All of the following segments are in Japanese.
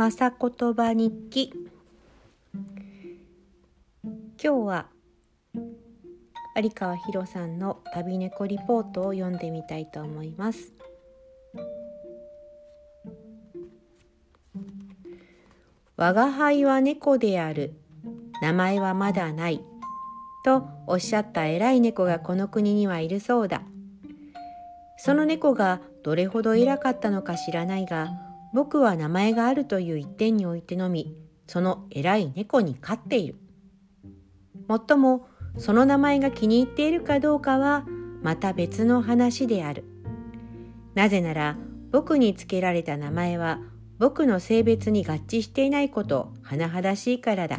まさ言葉日記。今日は有川博さんの旅猫リポートを読んでみたいと思います我が輩は猫である。名前はまだない。とおっしゃった偉い猫がこの国にはいるそうだ。その猫がどれほど偉かったのか知らないが僕は名前があるという一点においてのみその偉い猫に飼っている。もっともその名前が気に入っているかどうかはまた別の話である。なぜなら僕につけられた名前は僕の性別に合致していないこと甚だしいからだ。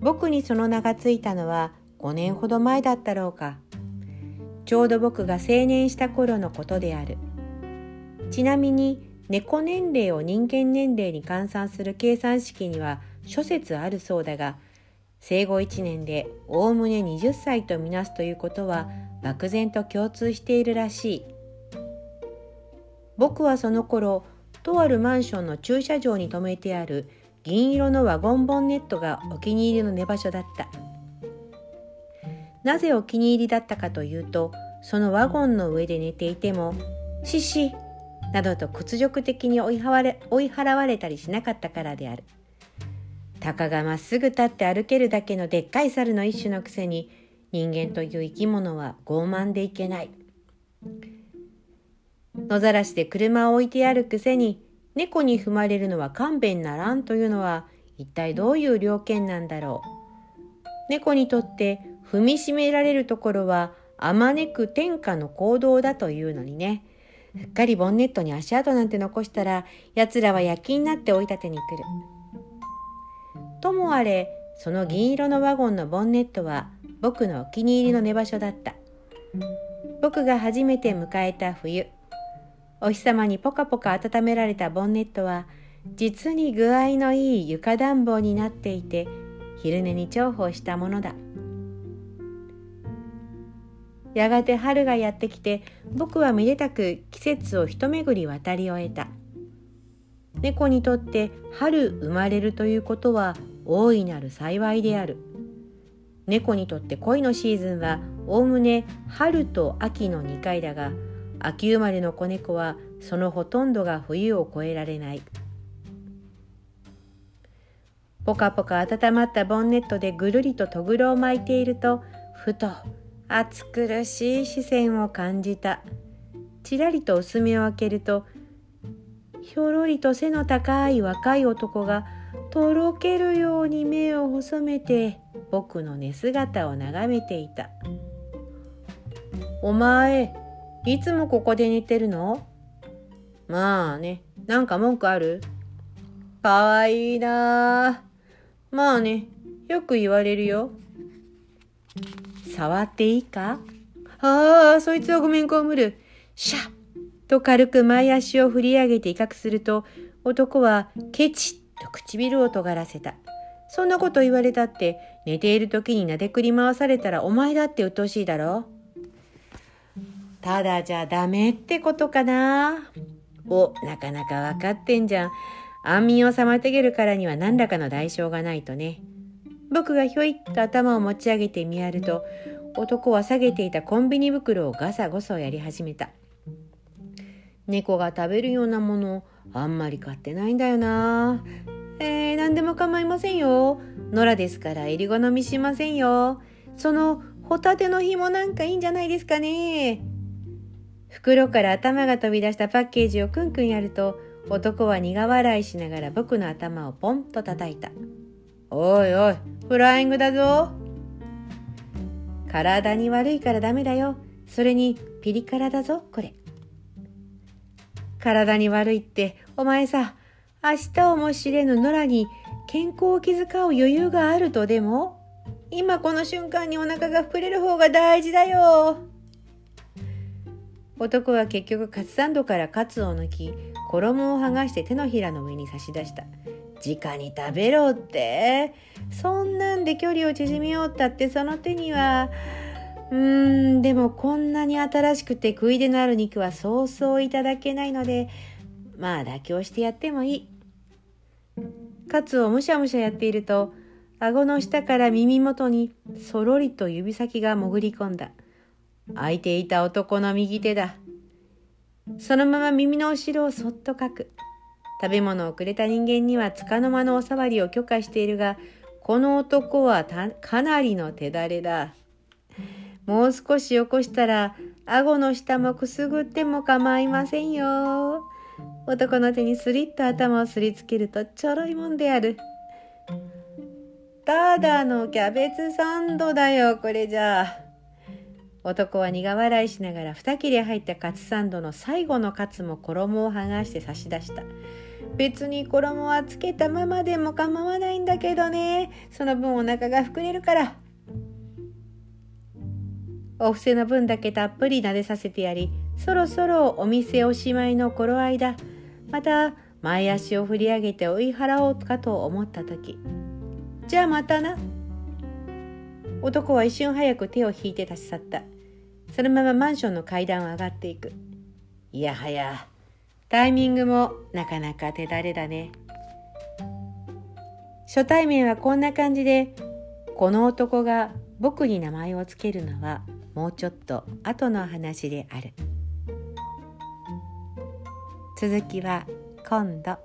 僕にその名がついたのは5年ほど前だったろうか。ちょうど僕が青年した頃のことである。ちなみに猫年齢を人間年齢に換算する計算式には諸説あるそうだが生後1年でおおむね20歳とみなすということは漠然と共通しているらしい。僕はその頃とあるマンションの駐車場に停めてある銀色のワゴンボンネットがお気に入りの寝場所だった。なぜお気に入りだったかというとそのワゴンの上で寝ていても「シシなどと屈辱的に追い払われたりしなかったからである。たかがまっすぐ立って歩けるだけのでっかい猿の一種のくせに人間という生き物は傲慢でいけない。野ざらしで車を置いてあるくせに猫に踏まれるのは勘弁ならんというのは一体どういう了見なんだろう。猫にとって踏みしめられるところはあまねく天下の行動だというのにね。うっかりボンネットに足跡なんて残したら、奴らは躍起になって追い立てに来る。ともあれ、その銀色のワゴンのボンネットは僕のお気に入りの寝場所だった。僕が初めて迎えた冬、お日様にポカポカ温められたボンネットは、実に具合のいい床暖房になっていて、昼寝に重宝したものだ。やがて春がやってきて僕はめでたく季節を一巡り渡り終えた。猫にとって春生まれるということは大いなる幸いである。猫にとって恋のシーズンはおおむね春と秋の2回だが秋生まれの子猫はそのほとんどが冬を越えられない。ポカポカ温まったボンネットでぐるりととぐろを巻いているとふと暑苦しい視線を感じたちらりと薄目を開けるとひょろりと背の高い若い男がとろけるように目を細めて僕の寝姿を眺めていた「お前いつもここで寝てるの?」まあねなんか文句ある？かわいいなまあねよく言われるよ。触っていいか？ああ、そいつはごめんこむる。シャッと軽く前足を振り上げて威嚇すると、男はケチッと唇を尖らせた。そんなこと言われたって、寝ている時になでくり回されたらお前だって鬱陶しいだろ？ただじゃダメってことかな？お、なかなかわかってんじゃん。安眠を妨げるからには何らかの代償がないとね。僕がひょいっと頭を持ち上げて見やると男は下げていたコンビニ袋をガサゴソやり始めた。猫が食べるようなものあんまり買ってないんだよな。えー、何でも構いませんよ。野良ですからえり好みしませんよ。そのホタテの紐なんかいいんじゃないですかね。袋から頭が飛び出したパッケージをクンクンやると男は苦笑いしながら僕の頭をポンと叩いた。おいおい、フライングだぞ。体に悪いからダメだよ。それにピリ辛だぞ、これ。体に悪いって、お前さ、明日をも知れぬ野良に健康を気遣う余裕があるとでも今この瞬間にお腹が膨れる方が大事だよ。男は結局カツサンドからカツを抜き衣を剥がして手のひらの上に差し出した直に食べろってそんなんで距離を縮めようったってその手にはうーんでもこんなに新しくて食い出のある肉はそうそういただけないのでまあ妥協してやってもいい。カツをむしゃむしゃやっていると、顎の下から耳元にそろりと指先が潜り込んだ。空いていた男の右手だ。そのまま耳の後ろをそっとかく。食べ物をくれた人間には束の間のお触りを許可しているが、この男はかなりの手だれだ。もう少し起こしたら、顎の下もくすぐっても構いませんよ。男の手にスリッと頭をすりつけるとちょろいもんである。ただのキャベツサンドだよ、これじゃあ。男は苦笑いしながら二切れ入ったカツサンドの最後のカツも衣を剥がして差し出した。別に衣はつけたままでも構わないんだけどね。その分お腹が膨れるから。お布施の分だけたっぷり撫でさせてやり、そろそろお店おしまいの頃合いだ。また前足を振り上げて追い払おうかと思った時。じゃあまたな。男は一瞬早く手を引いて立ち去った。そのままマンションの階段を上がっていく。いやはや、タイミングもなかなか手だれだね。初対面はこんな感じで、この男が僕に名前を付けるのはもうちょっと後の話である続きは今度